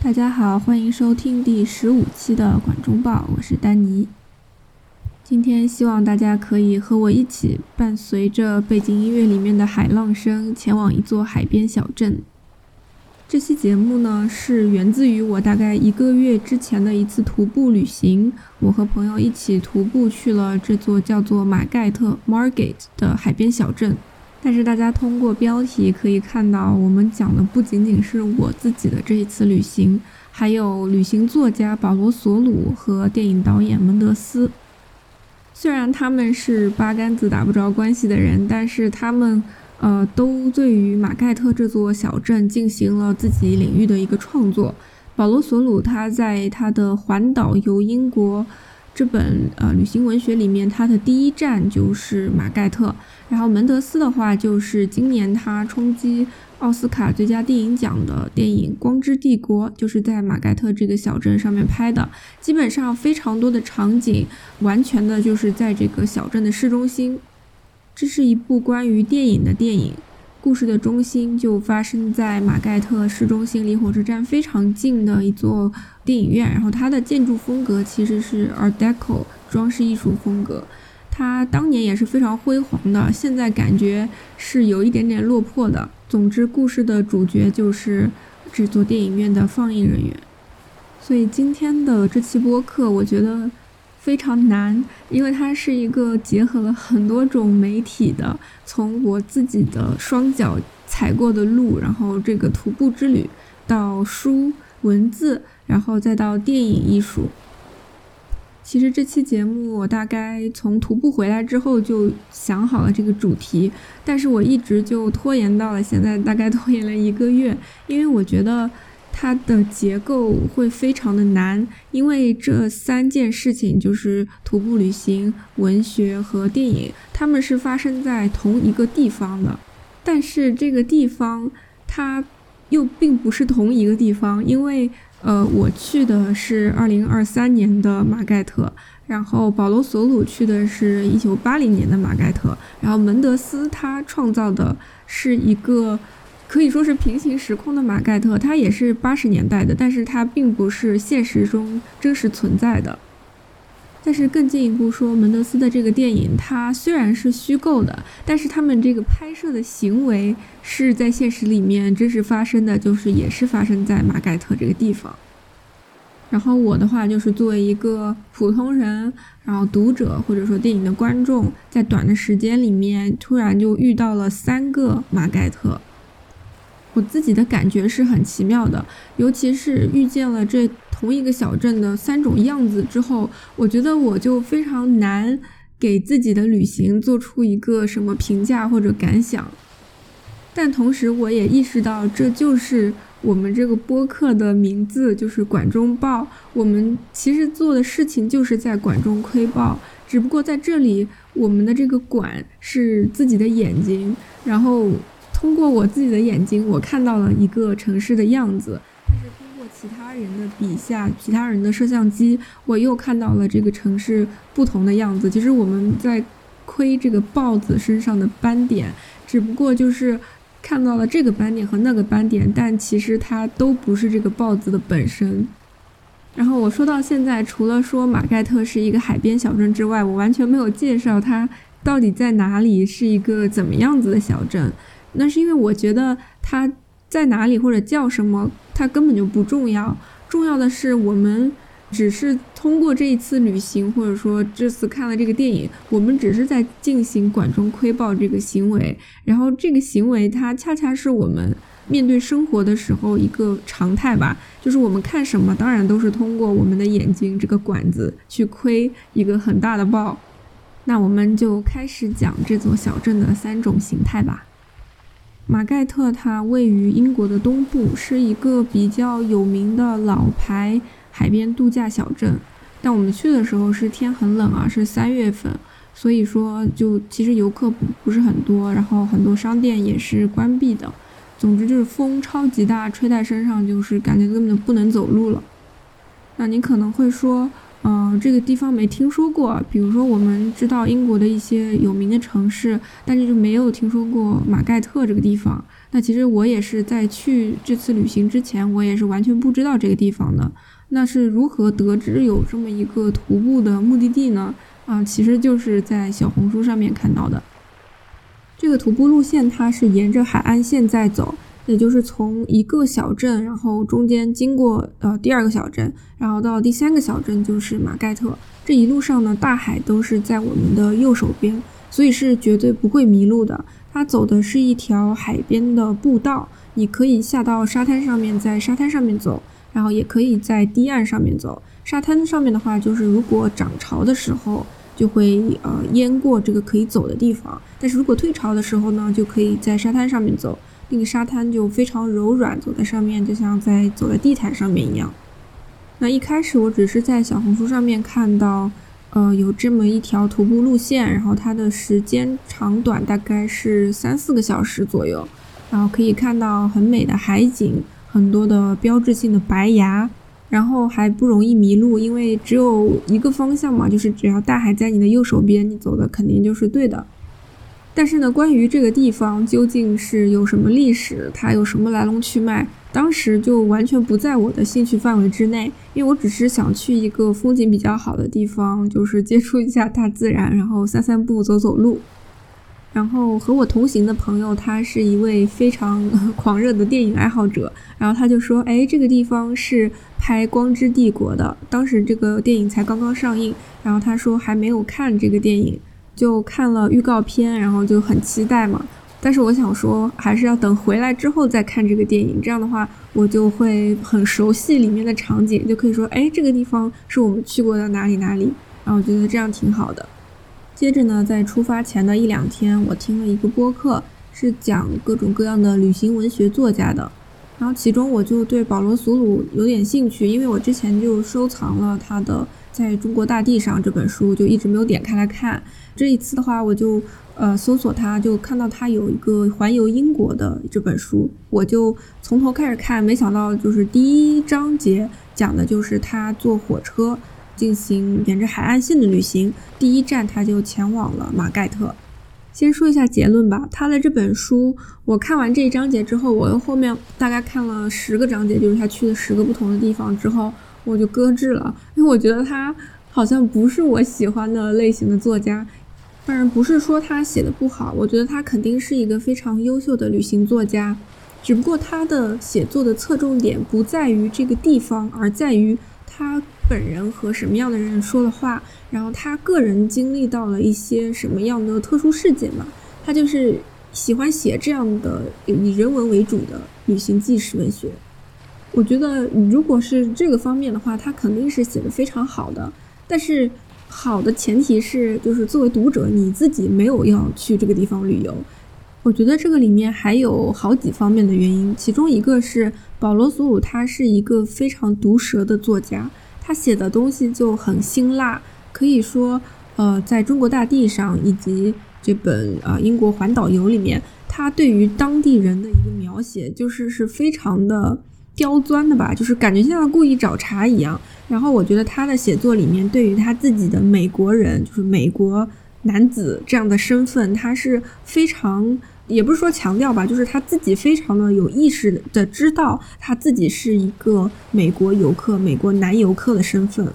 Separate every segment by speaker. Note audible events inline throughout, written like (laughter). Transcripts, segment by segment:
Speaker 1: 大家好，欢迎收听第十五期的《管中报》，我是丹尼。今天希望大家可以和我一起，伴随着背景音乐里面的海浪声，前往一座海边小镇。这期节目呢，是源自于我大概一个月之前的一次徒步旅行。我和朋友一起徒步去了这座叫做马盖特 （Margate） 的海边小镇。但是大家通过标题可以看到，我们讲的不仅仅是我自己的这一次旅行，还有旅行作家保罗·索鲁和电影导演门德斯。虽然他们是八竿子打不着关系的人，但是他们。呃，都对于马盖特这座小镇进行了自己领域的一个创作。保罗·索鲁他在他的《环岛游英国》这本呃旅行文学里面，他的第一站就是马盖特。然后门德斯的话，就是今年他冲击奥斯卡最佳电影奖的电影《光之帝国》，就是在马盖特这个小镇上面拍的。基本上非常多的场景，完全的就是在这个小镇的市中心。这是一部关于电影的电影，故事的中心就发生在马盖特市中心离火车站非常近的一座电影院。然后它的建筑风格其实是 Art Deco 装饰艺术风格，它当年也是非常辉煌的，现在感觉是有一点点落魄的。总之，故事的主角就是这座电影院的放映人员。所以今天的这期播客，我觉得。非常难，因为它是一个结合了很多种媒体的，从我自己的双脚踩过的路，然后这个徒步之旅，到书文字，然后再到电影艺术。其实这期节目我大概从徒步回来之后就想好了这个主题，但是我一直就拖延到了现在，大概拖延了一个月，因为我觉得。它的结构会非常的难，因为这三件事情就是徒步旅行、文学和电影，他们是发生在同一个地方的，但是这个地方它又并不是同一个地方，因为呃，我去的是二零二三年的马盖特，然后保罗·索鲁去的是一九八零年的马盖特，然后门德斯他创造的是一个。可以说是平行时空的马盖特，他也是八十年代的，但是他并不是现实中真实存在的。但是更进一步说，门德斯的这个电影，它虽然是虚构的，但是他们这个拍摄的行为是在现实里面真实发生的，就是也是发生在马盖特这个地方。然后我的话就是作为一个普通人，然后读者或者说电影的观众，在短的时间里面突然就遇到了三个马盖特。我自己的感觉是很奇妙的，尤其是遇见了这同一个小镇的三种样子之后，我觉得我就非常难给自己的旅行做出一个什么评价或者感想。但同时，我也意识到，这就是我们这个播客的名字，就是“管中报”。我们其实做的事情就是在管中窥豹，只不过在这里，我们的这个“管”是自己的眼睛，然后。通过我自己的眼睛，我看到了一个城市的样子；但是通过其他人的笔下、其他人的摄像机，我又看到了这个城市不同的样子。其实我们在窥这个豹子身上的斑点，只不过就是看到了这个斑点和那个斑点，但其实它都不是这个豹子的本身。然后我说到现在，除了说马盖特是一个海边小镇之外，我完全没有介绍它到底在哪里，是一个怎么样子的小镇。那是因为我觉得它在哪里或者叫什么，它根本就不重要。重要的是，我们只是通过这一次旅行，或者说这次看了这个电影，我们只是在进行管中窥豹这个行为。然后这个行为，它恰恰是我们面对生活的时候一个常态吧。就是我们看什么，当然都是通过我们的眼睛这个管子去窥一个很大的豹。那我们就开始讲这座小镇的三种形态吧。马盖特它位于英国的东部，是一个比较有名的老牌海边度假小镇。但我们去的时候是天很冷啊，是三月份，所以说就其实游客不不是很多，然后很多商店也是关闭的。总之就是风超级大，吹在身上就是感觉根本就不能走路了。那你可能会说。嗯，这个地方没听说过。比如说，我们知道英国的一些有名的城市，但是就没有听说过马盖特这个地方。那其实我也是在去这次旅行之前，我也是完全不知道这个地方的。那是如何得知有这么一个徒步的目的地呢？啊，其实就是在小红书上面看到的。这个徒步路线它是沿着海岸线在走，也就是从一个小镇，然后中间经过呃第二个小镇，然后到第三个小镇就是马盖特。这一路上呢，大海都是在我们的右手边，所以是绝对不会迷路的。它走的是一条海边的步道，你可以下到沙滩上面，在沙滩上面走。然后也可以在堤岸上面走，沙滩上面的话，就是如果涨潮的时候，就会呃淹过这个可以走的地方。但是如果退潮的时候呢，就可以在沙滩上面走，那个沙滩就非常柔软，走在上面就像在走在地毯上面一样。那一开始我只是在小红书上面看到，呃，有这么一条徒步路线，然后它的时间长短大概是三四个小时左右，然后可以看到很美的海景。很多的标志性的白崖，然后还不容易迷路，因为只有一个方向嘛，就是只要大海在你的右手边，你走的肯定就是对的。但是呢，关于这个地方究竟是有什么历史，它有什么来龙去脉，当时就完全不在我的兴趣范围之内，因为我只是想去一个风景比较好的地方，就是接触一下大自然，然后散散步、走走路。然后和我同行的朋友，他是一位非常 (laughs) 狂热的电影爱好者。然后他就说：“哎，这个地方是拍《光之帝国》的，当时这个电影才刚刚上映。然后他说还没有看这个电影，就看了预告片，然后就很期待嘛。但是我想说，还是要等回来之后再看这个电影。这样的话，我就会很熟悉里面的场景，就可以说：哎，这个地方是我们去过的哪里哪里。然后我觉得这样挺好的。”接着呢，在出发前的一两天，我听了一个播客，是讲各种各样的旅行文学作家的。然后其中我就对保罗·苏鲁有点兴趣，因为我之前就收藏了他的《在中国大地上》这本书，就一直没有点开来看。这一次的话，我就呃搜索它，就看到它有一个环游英国的这本书，我就从头开始看。没想到就是第一章节讲的就是他坐火车。进行沿着海岸线的旅行，第一站他就前往了马盖特。先说一下结论吧，他的这本书，我看完这一章节之后，我又后面大概看了十个章节，就是他去了十个不同的地方之后，我就搁置了，因为我觉得他好像不是我喜欢的类型的作家。当然不是说他写的不好，我觉得他肯定是一个非常优秀的旅行作家，只不过他的写作的侧重点不在于这个地方，而在于他。本人和什么样的人说的话，然后他个人经历到了一些什么样的特殊事件嘛？他就是喜欢写这样的以人文为主的旅行纪实文学。我觉得如果是这个方面的话，他肯定是写的非常好的。但是好的前提是，就是作为读者你自己没有要去这个地方旅游。我觉得这个里面还有好几方面的原因，其中一个是保罗·索鲁他是一个非常毒舌的作家。他写的东西就很辛辣，可以说，呃，在中国大地上以及这本呃英国环岛游里面，他对于当地人的一个描写，就是是非常的刁钻的吧，就是感觉像故意找茬一样。然后我觉得他的写作里面，对于他自己的美国人，就是美国男子这样的身份，他是非常。也不是说强调吧，就是他自己非常的有意识的知道他自己是一个美国游客、美国男游客的身份。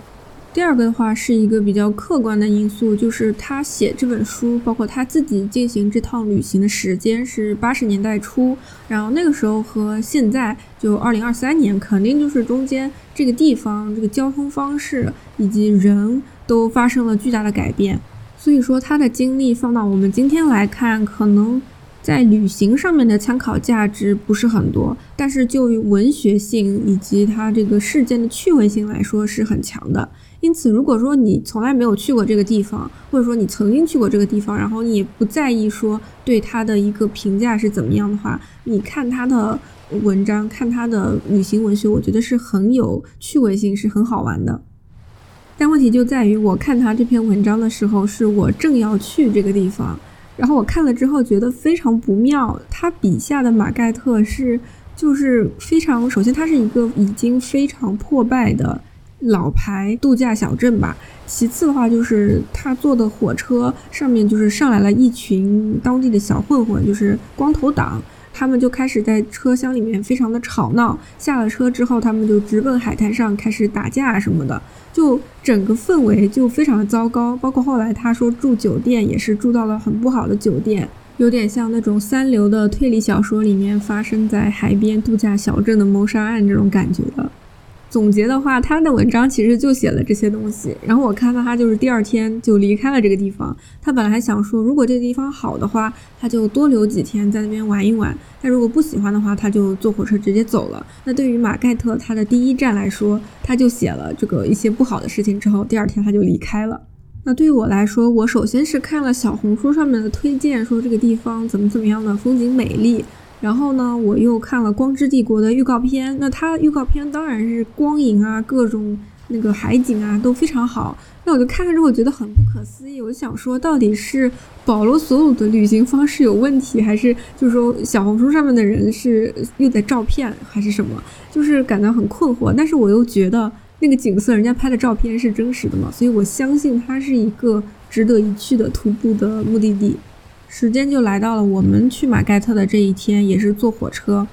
Speaker 1: 第二个的话是一个比较客观的因素，就是他写这本书，包括他自己进行这趟旅行的时间是八十年代初，然后那个时候和现在就二零二三年，肯定就是中间这个地方、这个交通方式以及人都发生了巨大的改变，所以说他的经历放到我们今天来看，可能。在旅行上面的参考价值不是很多，但是就文学性以及它这个事件的趣味性来说是很强的。因此，如果说你从来没有去过这个地方，或者说你曾经去过这个地方，然后你也不在意说对它的一个评价是怎么样的话，你看他的文章，看他的旅行文学，我觉得是很有趣味性，是很好玩的。但问题就在于，我看他这篇文章的时候，是我正要去这个地方。然后我看了之后觉得非常不妙，他笔下的马盖特是就是非常，首先它是一个已经非常破败的老牌度假小镇吧，其次的话就是他坐的火车上面就是上来了一群当地的小混混，就是光头党，他们就开始在车厢里面非常的吵闹。下了车之后，他们就直奔海滩上开始打架什么的，就整个氛围就非常的糟糕。包括后来他说住酒店也是住到了很不好的酒店，有点像那种三流的推理小说里面发生在海边度假小镇的谋杀案这种感觉的。总结的话，他的文章其实就写了这些东西。然后我看到他就是第二天就离开了这个地方。他本来还想说，如果这个地方好的话，他就多留几天在那边玩一玩；但如果不喜欢的话，他就坐火车直接走了。那对于马盖特他的第一站来说，他就写了这个一些不好的事情之后，第二天他就离开了。那对于我来说，我首先是看了小红书上面的推荐，说这个地方怎么怎么样的风景美丽。然后呢，我又看了《光之帝国》的预告片，那它预告片当然是光影啊，各种那个海景啊都非常好。那我就看了之后觉得很不可思议，我就想说，到底是保罗·所有的旅行方式有问题，还是就是说小红书上面的人是又在照片，还是什么？就是感到很困惑。但是我又觉得那个景色，人家拍的照片是真实的嘛，所以我相信它是一个值得一去的徒步的目的地。时间就来到了我们去马盖特的这一天，也是坐火车。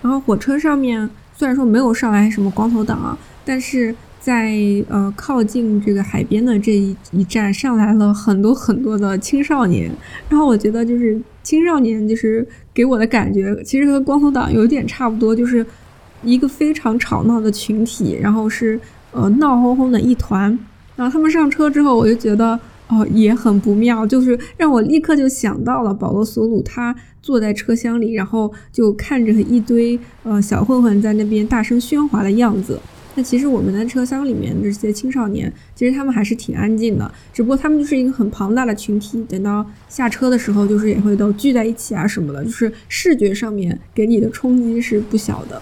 Speaker 1: 然后火车上面虽然说没有上来什么光头党啊，但是在呃靠近这个海边的这一一站上来了很多很多的青少年。然后我觉得就是青少年就是给我的感觉，其实和光头党有点差不多，就是一个非常吵闹的群体，然后是呃闹哄哄的一团。然后他们上车之后，我就觉得。哦，也很不妙，就是让我立刻就想到了保罗·索鲁，他坐在车厢里，然后就看着一堆呃小混混在那边大声喧哗的样子。那其实我们的车厢里面这些青少年，其实他们还是挺安静的，只不过他们就是一个很庞大的群体，等到下车的时候，就是也会都聚在一起啊什么的，就是视觉上面给你的冲击是不小的。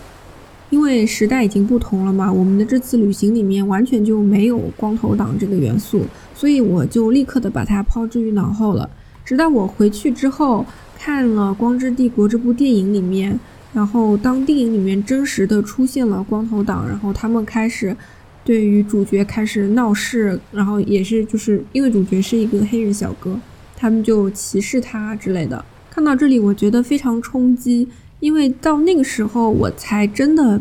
Speaker 1: 因为时代已经不同了嘛，我们的这次旅行里面完全就没有光头党这个元素，所以我就立刻的把它抛之于脑后了。直到我回去之后看了《光之帝国》这部电影里面，然后当电影里面真实的出现了光头党，然后他们开始对于主角开始闹事，然后也是就是因为主角是一个黑人小哥，他们就歧视他之类的。看到这里，我觉得非常冲击。因为到那个时候，我才真的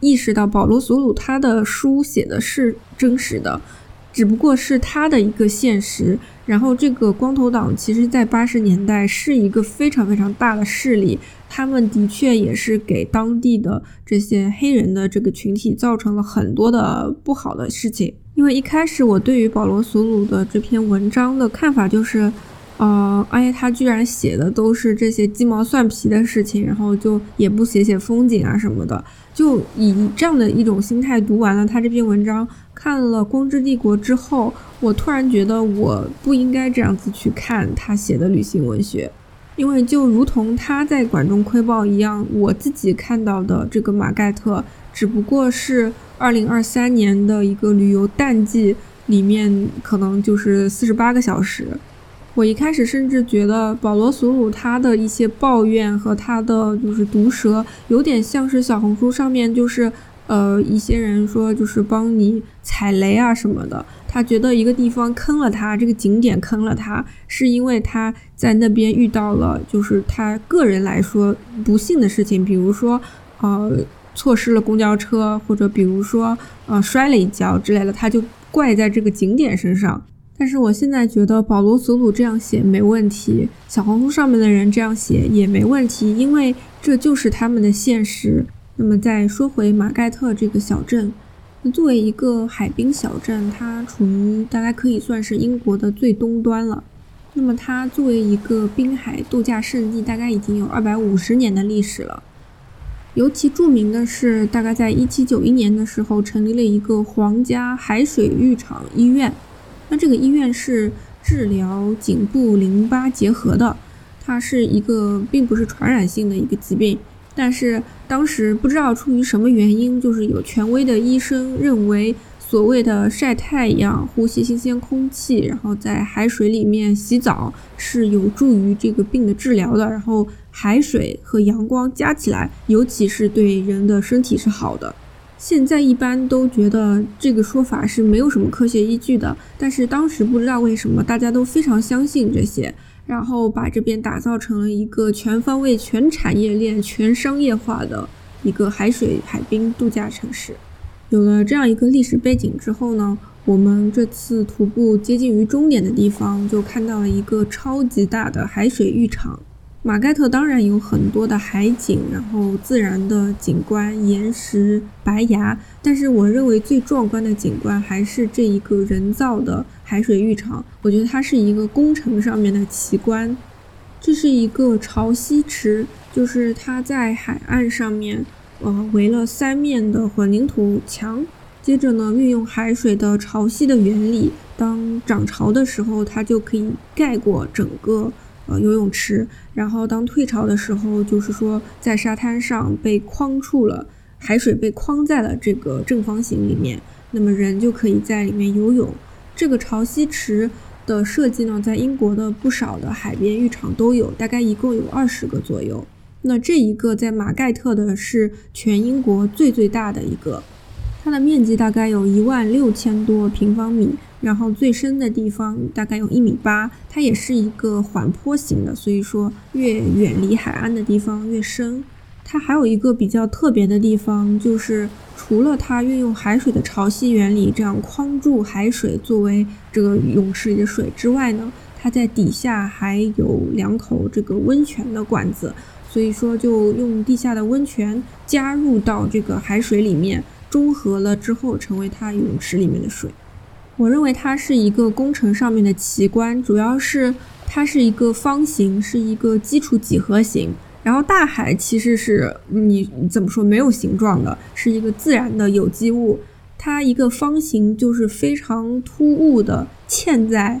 Speaker 1: 意识到保罗·索鲁他的书写的是真实的，只不过是他的一个现实。然后，这个光头党其实在八十年代是一个非常非常大的势力，他们的确也是给当地的这些黑人的这个群体造成了很多的不好的事情。因为一开始我对于保罗·索鲁的这篇文章的看法就是。呃，而且他居然写的都是这些鸡毛蒜皮的事情，然后就也不写写风景啊什么的，就以这样的一种心态读完了他这篇文章，看了《光之帝国》之后，我突然觉得我不应该这样子去看他写的旅行文学，因为就如同他在《管中窥豹》一样，我自己看到的这个马盖特只不过是2023年的一个旅游淡季里面，可能就是四十八个小时。我一开始甚至觉得保罗·索鲁他的一些抱怨和他的就是毒舌，有点像是小红书上面就是呃一些人说就是帮你踩雷啊什么的。他觉得一个地方坑了他，这个景点坑了他，是因为他在那边遇到了就是他个人来说不幸的事情，比如说呃错失了公交车，或者比如说呃摔了一跤之类的，他就怪在这个景点身上。但是我现在觉得保罗·索鲁这样写没问题，小红书上面的人这样写也没问题，因为这就是他们的现实。那么再说回马盖特这个小镇，作为一个海滨小镇，它处于大概可以算是英国的最东端了。那么它作为一个滨海度假胜地，大概已经有二百五十年的历史了。尤其著名的是，大概在一七九一年的时候，成立了一个皇家海水浴场医院。那这个医院是治疗颈部淋巴结核的，它是一个并不是传染性的一个疾病，但是当时不知道出于什么原因，就是有权威的医生认为，所谓的晒太阳、呼吸新鲜空气，然后在海水里面洗澡是有助于这个病的治疗的，然后海水和阳光加起来，尤其是对人的身体是好的。现在一般都觉得这个说法是没有什么科学依据的，但是当时不知道为什么大家都非常相信这些。然后把这边打造成了一个全方位、全产业链、全商业化的一个海水海滨度假城市。有了这样一个历史背景之后呢，我们这次徒步接近于终点的地方，就看到了一个超级大的海水浴场。马盖特当然有很多的海景，然后自然的景观、岩石、白崖，但是我认为最壮观的景观还是这一个人造的海水浴场。我觉得它是一个工程上面的奇观。这是一个潮汐池，就是它在海岸上面。呃，围了三面的混凝土墙，接着呢，运用海水的潮汐的原理，当涨潮的时候，它就可以盖过整个呃游泳池，然后当退潮的时候，就是说在沙滩上被框住了，海水被框在了这个正方形里面，那么人就可以在里面游泳。这个潮汐池的设计呢，在英国的不少的海边浴场都有，大概一共有二十个左右。那这一个在马盖特的是全英国最最大的一个，它的面积大概有一万六千多平方米，然后最深的地方大概有一米八，它也是一个缓坡型的，所以说越远离海岸的地方越深。它还有一个比较特别的地方，就是除了它运用海水的潮汐原理这样框住海水作为这个泳池里的水之外呢，它在底下还有两口这个温泉的管子。所以说，就用地下的温泉加入到这个海水里面，中和了之后，成为它泳池里面的水。我认为它是一个工程上面的奇观，主要是它是一个方形，是一个基础几何形。然后大海其实是你怎么说没有形状的，是一个自然的有机物。它一个方形就是非常突兀的嵌在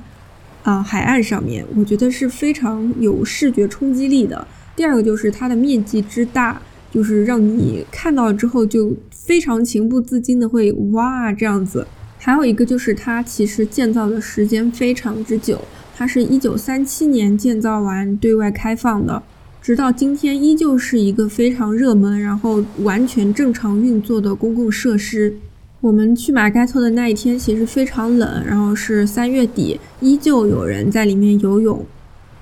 Speaker 1: 啊海岸上面，我觉得是非常有视觉冲击力的。第二个就是它的面积之大，就是让你看到之后就非常情不自禁的会哇这样子。还有一个就是它其实建造的时间非常之久，它是一九三七年建造完对外开放的，直到今天依旧是一个非常热门，然后完全正常运作的公共设施。我们去马盖特的那一天其实非常冷，然后是三月底，依旧有人在里面游泳。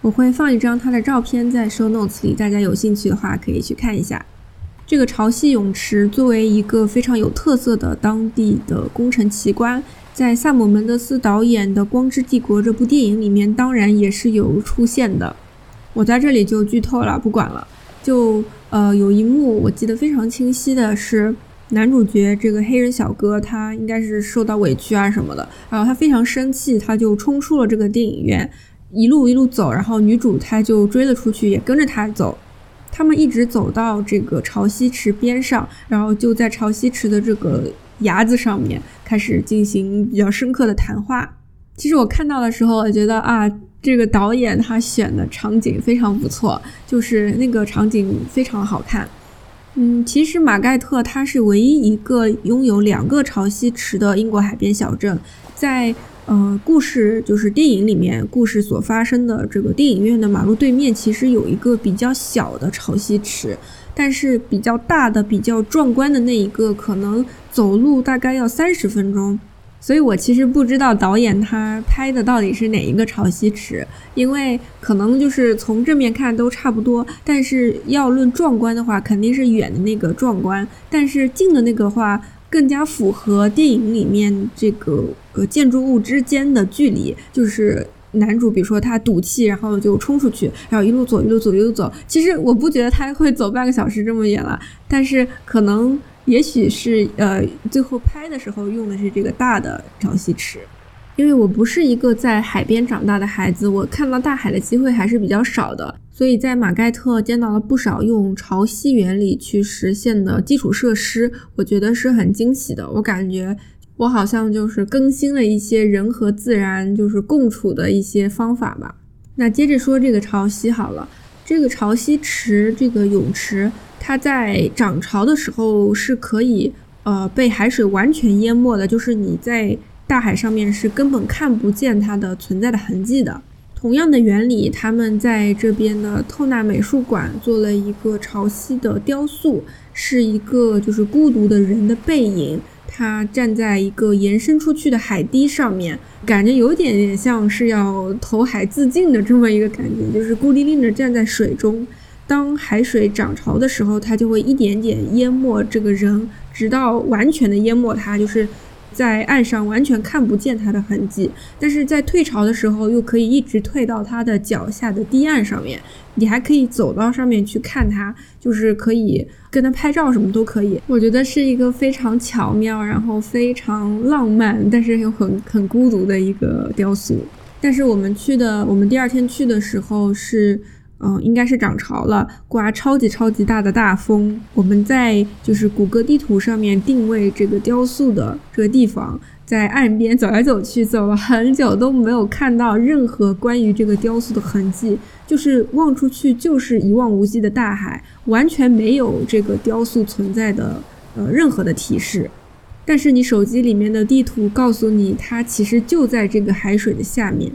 Speaker 1: 我会放一张它的照片在 show notes 里，大家有兴趣的话可以去看一下。这个潮汐泳池作为一个非常有特色的当地的工程奇观，在萨姆·门德斯导演的《光之帝国》这部电影里面，当然也是有出现的。我在这里就剧透了，不管了。就呃，有一幕我记得非常清晰的是，男主角这个黑人小哥，他应该是受到委屈啊什么的，然后他非常生气，他就冲出了这个电影院。一路一路走，然后女主她就追了出去，也跟着他走。他们一直走到这个潮汐池边上，然后就在潮汐池的这个崖子上面开始进行比较深刻的谈话。其实我看到的时候，我觉得啊，这个导演他选的场景非常不错，就是那个场景非常好看。嗯，其实马盖特它是唯一一个拥有两个潮汐池的英国海边小镇，在。呃，故事就是电影里面故事所发生的这个电影院的马路对面，其实有一个比较小的潮汐池，但是比较大的、比较壮观的那一个，可能走路大概要三十分钟。所以我其实不知道导演他拍的到底是哪一个潮汐池，因为可能就是从正面看都差不多，但是要论壮观的话，肯定是远的那个壮观，但是近的那个话。更加符合电影里面这个呃建筑物之间的距离，就是男主比如说他赌气，然后就冲出去，然后一路走一路走一路走。其实我不觉得他会走半个小时这么远了，但是可能也许是呃最后拍的时候用的是这个大的潮汐池。因为我不是一个在海边长大的孩子，我看到大海的机会还是比较少的，所以在马盖特见到了不少用潮汐原理去实现的基础设施，我觉得是很惊喜的。我感觉我好像就是更新了一些人和自然就是共处的一些方法吧。那接着说这个潮汐好了，这个潮汐池这个泳池，它在涨潮的时候是可以呃被海水完全淹没的，就是你在。大海上面是根本看不见它的存在的痕迹的。同样的原理，他们在这边的透纳美术馆做了一个潮汐的雕塑，是一个就是孤独的人的背影，他站在一个延伸出去的海堤上面，感觉有点点像是要投海自尽的这么一个感觉，就是孤零零的站在水中。当海水涨潮的时候，它就会一点点淹没这个人，直到完全的淹没他，就是在岸上完全看不见它的痕迹。但是在退潮的时候，又可以一直退到它的脚下的堤岸上面，你还可以走到上面去看它，就是可以。跟它拍照什么都可以，我觉得是一个非常巧妙，然后非常浪漫，但是又很很孤独的一个雕塑。但是我们去的，我们第二天去的时候是。嗯，应该是涨潮了，刮超级超级大的大风。我们在就是谷歌地图上面定位这个雕塑的这个地方，在岸边走来走去，走了很久都没有看到任何关于这个雕塑的痕迹，就是望出去就是一望无际的大海，完全没有这个雕塑存在的呃任何的提示。但是你手机里面的地图告诉你，它其实就在这个海水的下面。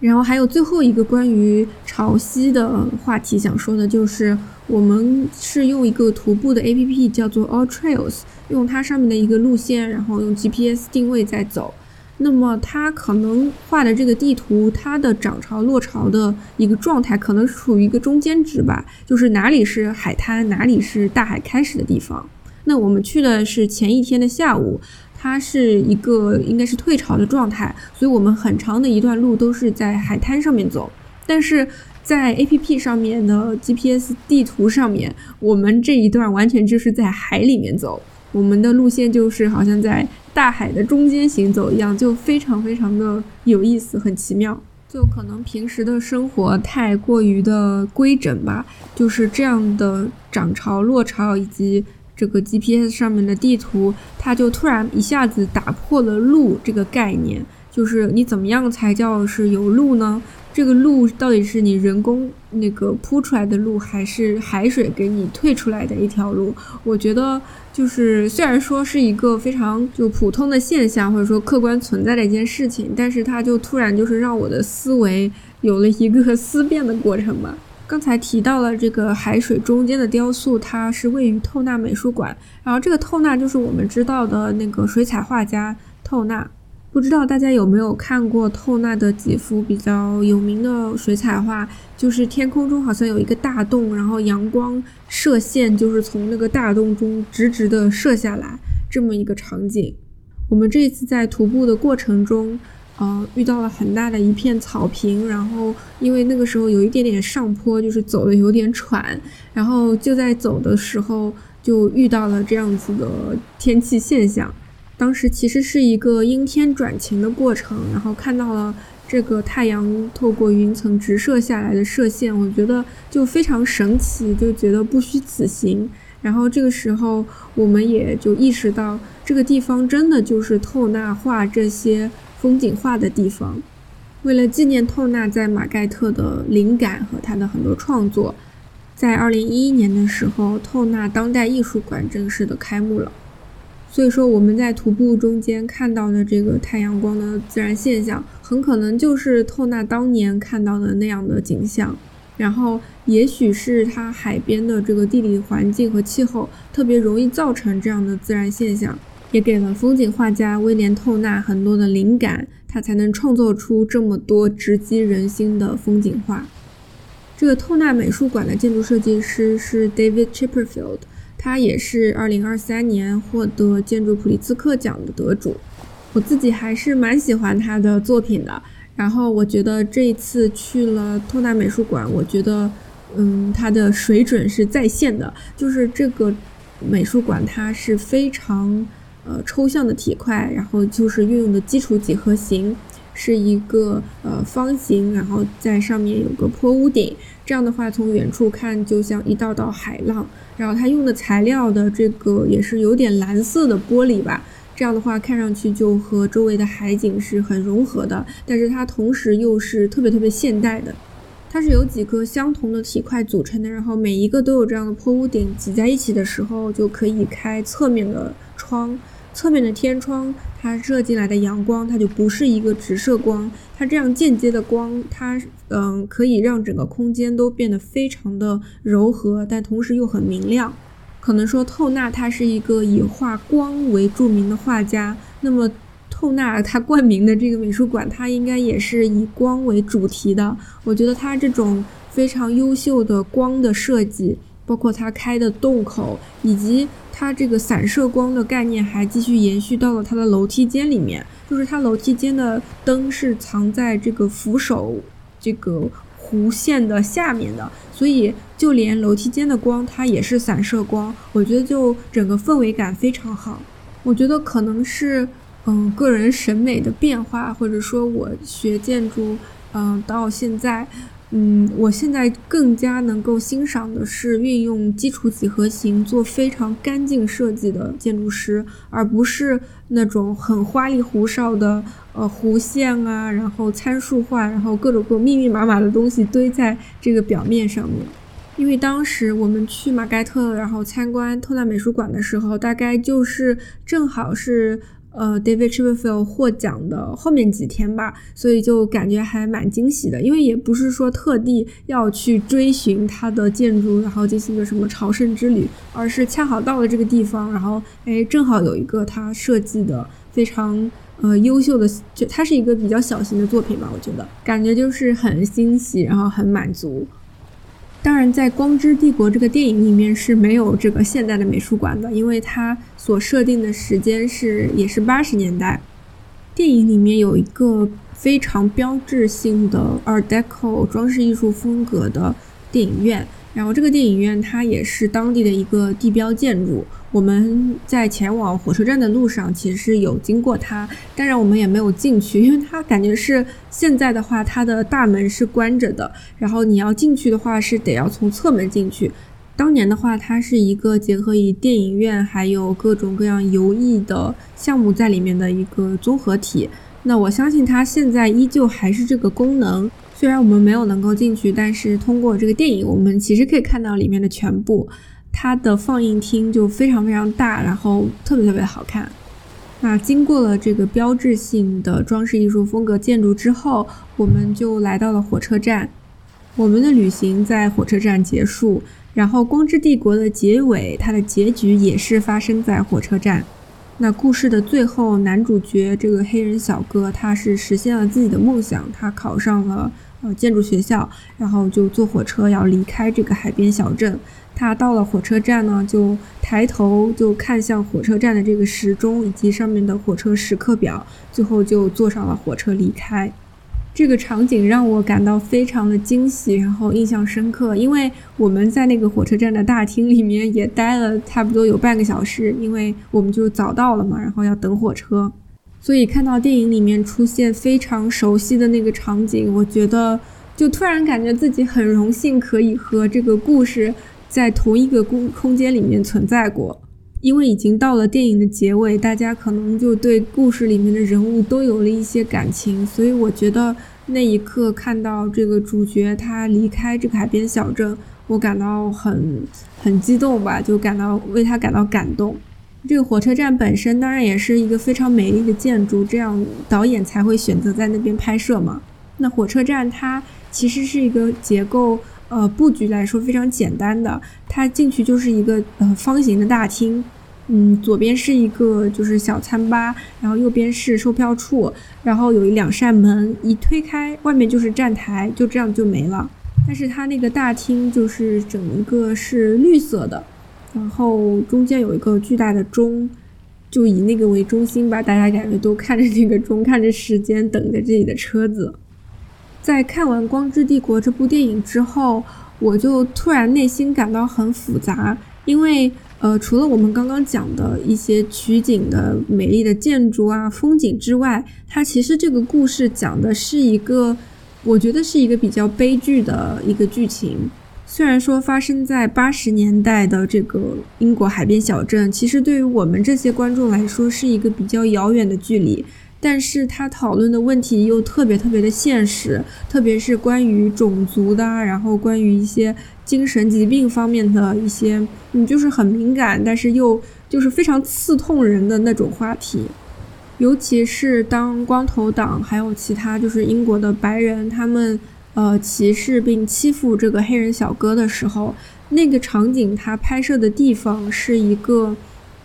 Speaker 1: 然后还有最后一个关于潮汐的话题想说的，就是我们是用一个徒步的 APP 叫做 All Trails，用它上面的一个路线，然后用 GPS 定位在走。那么它可能画的这个地图，它的涨潮落潮的一个状态，可能是处于一个中间值吧，就是哪里是海滩，哪里是大海开始的地方。那我们去的是前一天的下午。它是一个应该是退潮的状态，所以我们很长的一段路都是在海滩上面走。但是在 A P P 上面的 G P S 地图上面，我们这一段完全就是在海里面走，我们的路线就是好像在大海的中间行走一样，就非常非常的有意思，很奇妙。就可能平时的生活太过于的规整吧，就是这样的涨潮落潮以及。这个 GPS 上面的地图，它就突然一下子打破了路这个概念，就是你怎么样才叫是有路呢？这个路到底是你人工那个铺出来的路，还是海水给你退出来的一条路？我觉得就是虽然说是一个非常就普通的现象，或者说客观存在的一件事情，但是它就突然就是让我的思维有了一个 (laughs) 思辨的过程吧。刚才提到了这个海水中间的雕塑，它是位于透纳美术馆。然后这个透纳就是我们知道的那个水彩画家透纳。不知道大家有没有看过透纳的几幅比较有名的水彩画？就是天空中好像有一个大洞，然后阳光射线就是从那个大洞中直直的射下来，这么一个场景。我们这一次在徒步的过程中。呃，遇到了很大的一片草坪，然后因为那个时候有一点点上坡，就是走的有点喘，然后就在走的时候就遇到了这样子的天气现象。当时其实是一个阴天转晴的过程，然后看到了这个太阳透过云层直射下来的射线，我觉得就非常神奇，就觉得不虚此行。然后这个时候我们也就意识到，这个地方真的就是透纳画这些。风景画的地方，为了纪念透纳在马盖特的灵感和他的很多创作，在二零一一年的时候，透纳当代艺术馆正式的开幕了。所以说，我们在徒步中间看到的这个太阳光的自然现象，很可能就是透纳当年看到的那样的景象。然后，也许是他海边的这个地理环境和气候特别容易造成这样的自然现象。也给了风景画家威廉·透纳很多的灵感，他才能创作出这么多直击人心的风景画。这个透纳美术馆的建筑设计师是 David Chipperfield，他也是2023年获得建筑普利兹克奖的得主。我自己还是蛮喜欢他的作品的。然后我觉得这一次去了透纳美术馆，我觉得，嗯，他的水准是在线的。就是这个美术馆，它是非常。呃，抽象的体块，然后就是运用的基础几何形，是一个呃方形，然后在上面有个坡屋顶，这样的话从远处看就像一道道海浪。然后它用的材料的这个也是有点蓝色的玻璃吧，这样的话看上去就和周围的海景是很融合的，但是它同时又是特别特别现代的。它是由几个相同的体块组成的，然后每一个都有这样的坡屋顶，挤在一起的时候就可以开侧面的窗。侧面的天窗，它射进来的阳光，它就不是一个直射光，它这样间接的光，它嗯可以让整个空间都变得非常的柔和，但同时又很明亮。可能说透纳他是一个以画光为著名的画家，那么透纳他冠名的这个美术馆，它应该也是以光为主题的。我觉得他这种非常优秀的光的设计，包括他开的洞口，以及它这个散射光的概念，还继续延续到了它的楼梯间里面。就是它楼梯间的灯是藏在这个扶手这个弧线的下面的，所以。就连楼梯间的光，它也是散射光，我觉得就整个氛围感非常好。我觉得可能是，嗯，个人审美的变化，或者说我学建筑，嗯，到现在。嗯，我现在更加能够欣赏的是运用基础几何形做非常干净设计的建筑师，而不是那种很花里胡哨的呃弧线啊，然后参数化，然后各种各密密麻麻的东西堆在这个表面上面。因为当时我们去马盖特，然后参观透纳美术馆的时候，大概就是正好是呃 David Chipperfield 获奖的后面几天吧，所以就感觉还蛮惊喜的。因为也不是说特地要去追寻他的建筑，然后进行一个什么朝圣之旅，而是恰好到了这个地方，然后哎，正好有一个他设计的非常呃优秀的，就它是一个比较小型的作品吧，我觉得感觉就是很欣喜，然后很满足。当然，在《光之帝国》这个电影里面是没有这个现代的美术馆的，因为它所设定的时间是也是八十年代。电影里面有一个非常标志性的 Art Deco 装饰艺术风格的电影院。然后这个电影院它也是当地的一个地标建筑。我们在前往火车站的路上，其实是有经过它，当然我们也没有进去，(laughs) 因为它感觉是现在的话，它的大门是关着的。然后你要进去的话，是得要从侧门进去。当年的话，它是一个结合以电影院还有各种各样游艺的项目在里面的一个综合体。那我相信它现在依旧还是这个功能。虽然我们没有能够进去，但是通过这个电影，我们其实可以看到里面的全部。它的放映厅就非常非常大，然后特别特别好看。那经过了这个标志性的装饰艺术风格建筑之后，我们就来到了火车站。我们的旅行在火车站结束，然后《光之帝国》的结尾，它的结局也是发生在火车站。那故事的最后，男主角这个黑人小哥，他是实现了自己的梦想，他考上了呃建筑学校，然后就坐火车要离开这个海边小镇。他到了火车站呢，就抬头就看向火车站的这个时钟以及上面的火车时刻表，最后就坐上了火车离开。这个场景让我感到非常的惊喜，然后印象深刻，因为我们在那个火车站的大厅里面也待了差不多有半个小时，因为我们就早到了嘛，然后要等火车，所以看到电影里面出现非常熟悉的那个场景，我觉得就突然感觉自己很荣幸可以和这个故事。在同一个空空间里面存在过，因为已经到了电影的结尾，大家可能就对故事里面的人物都有了一些感情，所以我觉得那一刻看到这个主角他离开这个海边小镇，我感到很很激动吧，就感到为他感到感动。这个火车站本身当然也是一个非常美丽的建筑，这样导演才会选择在那边拍摄嘛。那火车站它其实是一个结构。呃，布局来说非常简单的，它进去就是一个呃方形的大厅，嗯，左边是一个就是小餐吧，然后右边是售票处，然后有一两扇门，一推开外面就是站台，就这样就没了。但是它那个大厅就是整一个是绿色的，然后中间有一个巨大的钟，就以那个为中心吧，大家感觉都看着那个钟，看着时间，等着自己的车子。在看完《光之帝国》这部电影之后，我就突然内心感到很复杂，因为呃，除了我们刚刚讲的一些取景的美丽的建筑啊、风景之外，它其实这个故事讲的是一个，我觉得是一个比较悲剧的一个剧情。虽然说发生在八十年代的这个英国海边小镇，其实对于我们这些观众来说是一个比较遥远的距离。但是他讨论的问题又特别特别的现实，特别是关于种族的，然后关于一些精神疾病方面的一些，嗯，就是很敏感，但是又就是非常刺痛人的那种话题。尤其是当光头党还有其他就是英国的白人他们呃歧视并欺负这个黑人小哥的时候，那个场景他拍摄的地方是一个。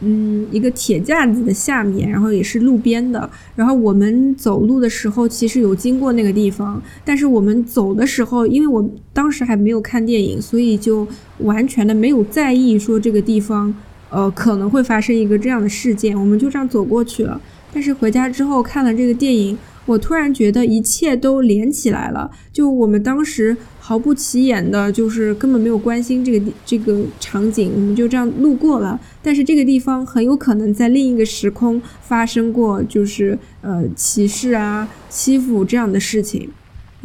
Speaker 1: 嗯，一个铁架子的下面，然后也是路边的。然后我们走路的时候，其实有经过那个地方，但是我们走的时候，因为我当时还没有看电影，所以就完全的没有在意说这个地方，呃，可能会发生一个这样的事件，我们就这样走过去了。但是回家之后看了这个电影。我突然觉得一切都连起来了，就我们当时毫不起眼的，就是根本没有关心这个这个场景，我们就这样路过了。但是这个地方很有可能在另一个时空发生过，就是呃歧视啊、欺负这样的事情。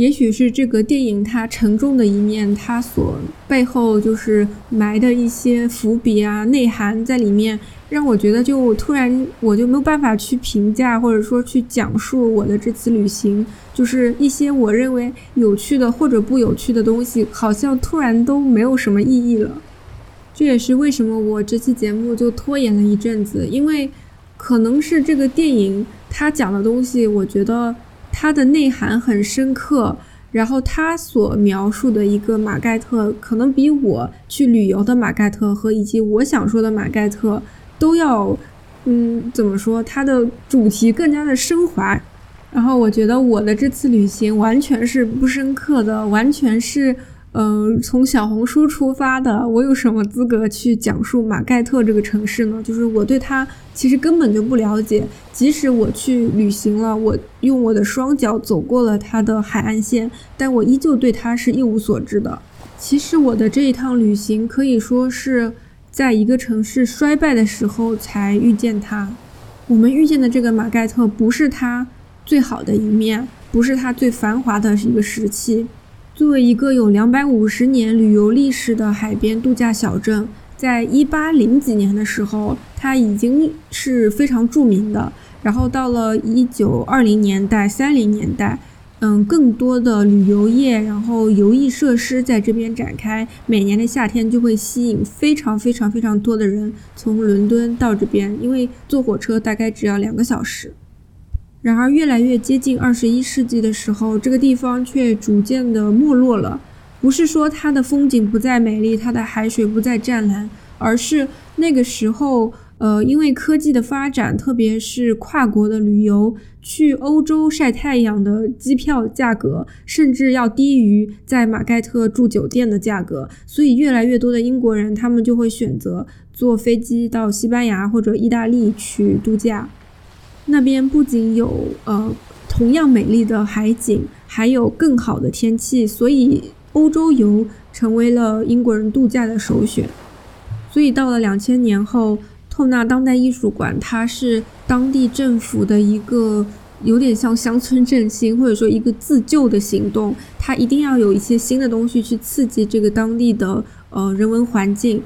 Speaker 1: 也许是这个电影它沉重的一面，它所背后就是埋的一些伏笔啊、内涵在里面。让我觉得，就突然我就没有办法去评价，或者说去讲述我的这次旅行，就是一些我认为有趣的或者不有趣的东西，好像突然都没有什么意义了。这也是为什么我这期节目就拖延了一阵子，因为可能是这个电影它讲的东西，我觉得它的内涵很深刻，然后它所描述的一个马盖特，可能比我去旅游的马盖特和以及我想说的马盖特。都要，嗯，怎么说？它的主题更加的升华。然后我觉得我的这次旅行完全是不深刻的，完全是，嗯，从小红书出发的。我有什么资格去讲述马盖特这个城市呢？就是我对它其实根本就不了解。即使我去旅行了，我用我的双脚走过了它的海岸线，但我依旧对它是一无所知的。其实我的这一趟旅行可以说是。在一个城市衰败的时候才遇见他，我们遇见的这个马盖特不是他最好的一面，不是他最繁华的一个时期。作为一个有两百五十年旅游历史的海边度假小镇，在一八零几年的时候，它已经是非常著名的。然后到了一九二零年代、三零年代。嗯，更多的旅游业，然后游艺设施在这边展开，每年的夏天就会吸引非常非常非常多的人从伦敦到这边，因为坐火车大概只要两个小时。然而，越来越接近二十一世纪的时候，这个地方却逐渐的没落了。不是说它的风景不再美丽，它的海水不再湛蓝，而是那个时候。呃，因为科技的发展，特别是跨国的旅游，去欧洲晒太阳的机票价格，甚至要低于在马盖特住酒店的价格，所以越来越多的英国人，他们就会选择坐飞机到西班牙或者意大利去度假。那边不仅有呃同样美丽的海景，还有更好的天气，所以欧洲游成为了英国人度假的首选。所以到了两千年后。透纳当代艺术馆，它是当地政府的一个有点像乡村振兴，或者说一个自救的行动。它一定要有一些新的东西去刺激这个当地的呃人文环境。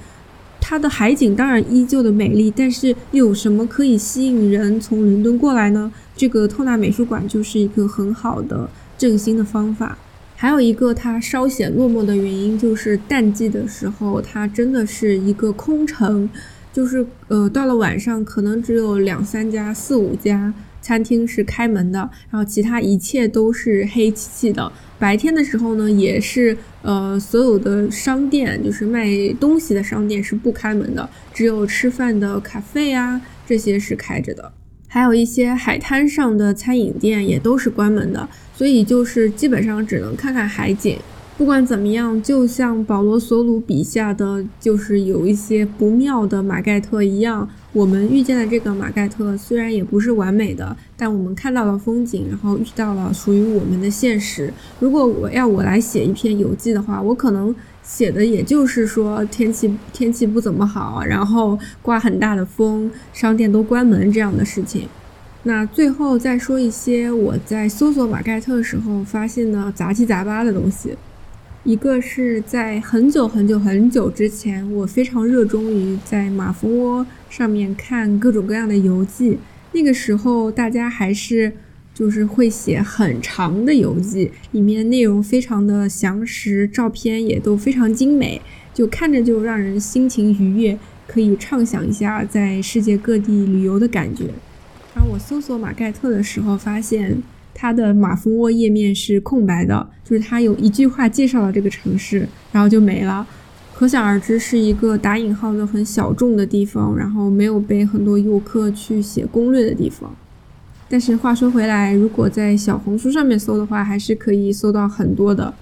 Speaker 1: 它的海景当然依旧的美丽，但是又有什么可以吸引人从伦敦过来呢？这个透纳美术馆就是一个很好的振兴的方法。还有一个它稍显落寞的原因，就是淡季的时候，它真的是一个空城。就是呃，到了晚上，可能只有两三家、四五家餐厅是开门的，然后其他一切都是黑漆漆的。白天的时候呢，也是呃，所有的商店，就是卖东西的商店是不开门的，只有吃饭的咖啡啊这些是开着的，还有一些海滩上的餐饮店也都是关门的，所以就是基本上只能看看海景。不管怎么样，就像保罗·索鲁笔下的，就是有一些不妙的马盖特一样，我们遇见的这个马盖特虽然也不是完美的，但我们看到了风景，然后遇到了属于我们的现实。如果我要我来写一篇游记的话，我可能写的也就是说天气天气不怎么好，然后刮很大的风，商店都关门这样的事情。那最后再说一些我在搜索马盖特的时候发现的杂七杂八的东西。一个是在很久很久很久之前，我非常热衷于在马蜂窝上面看各种各样的游记。那个时候，大家还是就是会写很长的游记，里面内容非常的详实，照片也都非常精美，就看着就让人心情愉悦，可以畅想一下在世界各地旅游的感觉。而我搜索马盖特的时候，发现。它的马蜂窝页面是空白的，就是它有一句话介绍了这个城市，然后就没了。可想而知是一个打引号的很小众的地方，然后没有被很多游客去写攻略的地方。但是话说回来，如果在小红书上面搜的话，还是可以搜到很多的。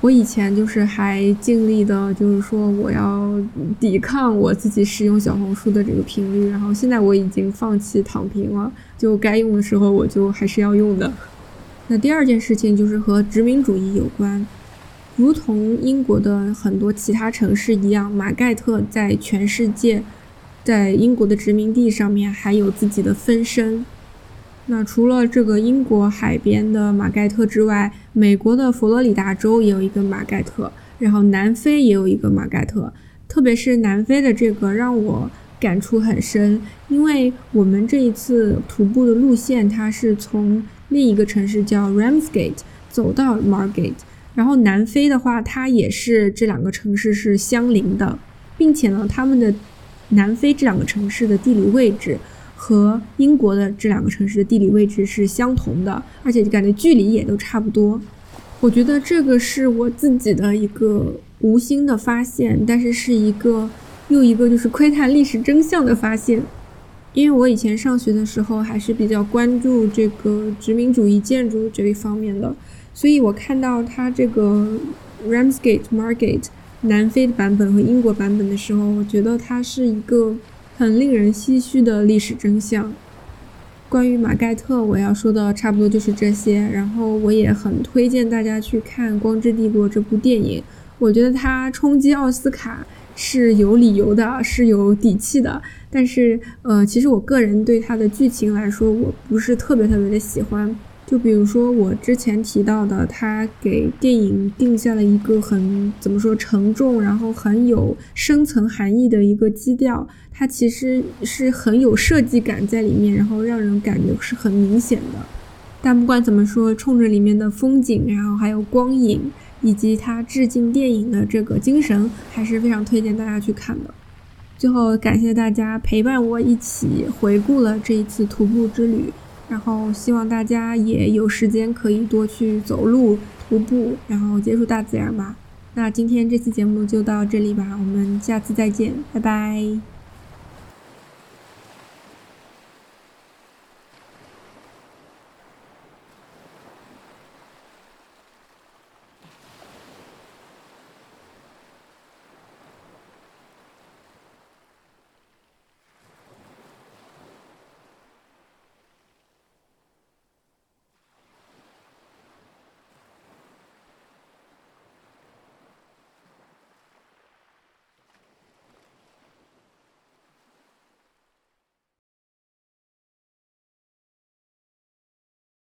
Speaker 1: 我以前就是还尽力的，就是说我要抵抗我自己使用小红书的这个频率，然后现在我已经放弃躺平了，就该用的时候我就还是要用的。那第二件事情就是和殖民主义有关，如同英国的很多其他城市一样，马盖特在全世界，在英国的殖民地上面还有自己的分身。那除了这个英国海边的马盖特之外，美国的佛罗里达州也有一个马盖特，然后南非也有一个马盖特。特别是南非的这个让我感触很深，因为我们这一次徒步的路线，它是从另一个城市叫 Ramsgate 走到 Margate，然后南非的话，它也是这两个城市是相邻的，并且呢，他们的南非这两个城市的地理位置。和英国的这两个城市的地理位置是相同的，而且就感觉距离也都差不多。我觉得这个是我自己的一个无心的发现，但是是一个又一个就是窥探历史真相的发现。因为我以前上学的时候还是比较关注这个殖民主义建筑这一方面的，所以我看到它这个 Ramsgate Market 南非的版本和英国版本的时候，我觉得它是一个。很令人唏嘘的历史真相。关于马盖特，我要说的差不多就是这些。然后我也很推荐大家去看《光之帝国》这部电影，我觉得它冲击奥斯卡是有理由的，是有底气的。但是，呃，其实我个人对它的剧情来说，我不是特别特别的喜欢。就比如说我之前提到的，他给电影定下了一个很怎么说沉重，然后很有深层含义的一个基调，它其实是很有设计感在里面，然后让人感觉是很明显的。但不管怎么说，冲着里面的风景，然后还有光影，以及它致敬电影的这个精神，还是非常推荐大家去看的。最后，感谢大家陪伴我一起回顾了这一次徒步之旅。然后希望大家也有时间可以多去走路、徒步，然后接触大自然吧。那今天这期节目就到这里吧，我们下次再见，拜拜。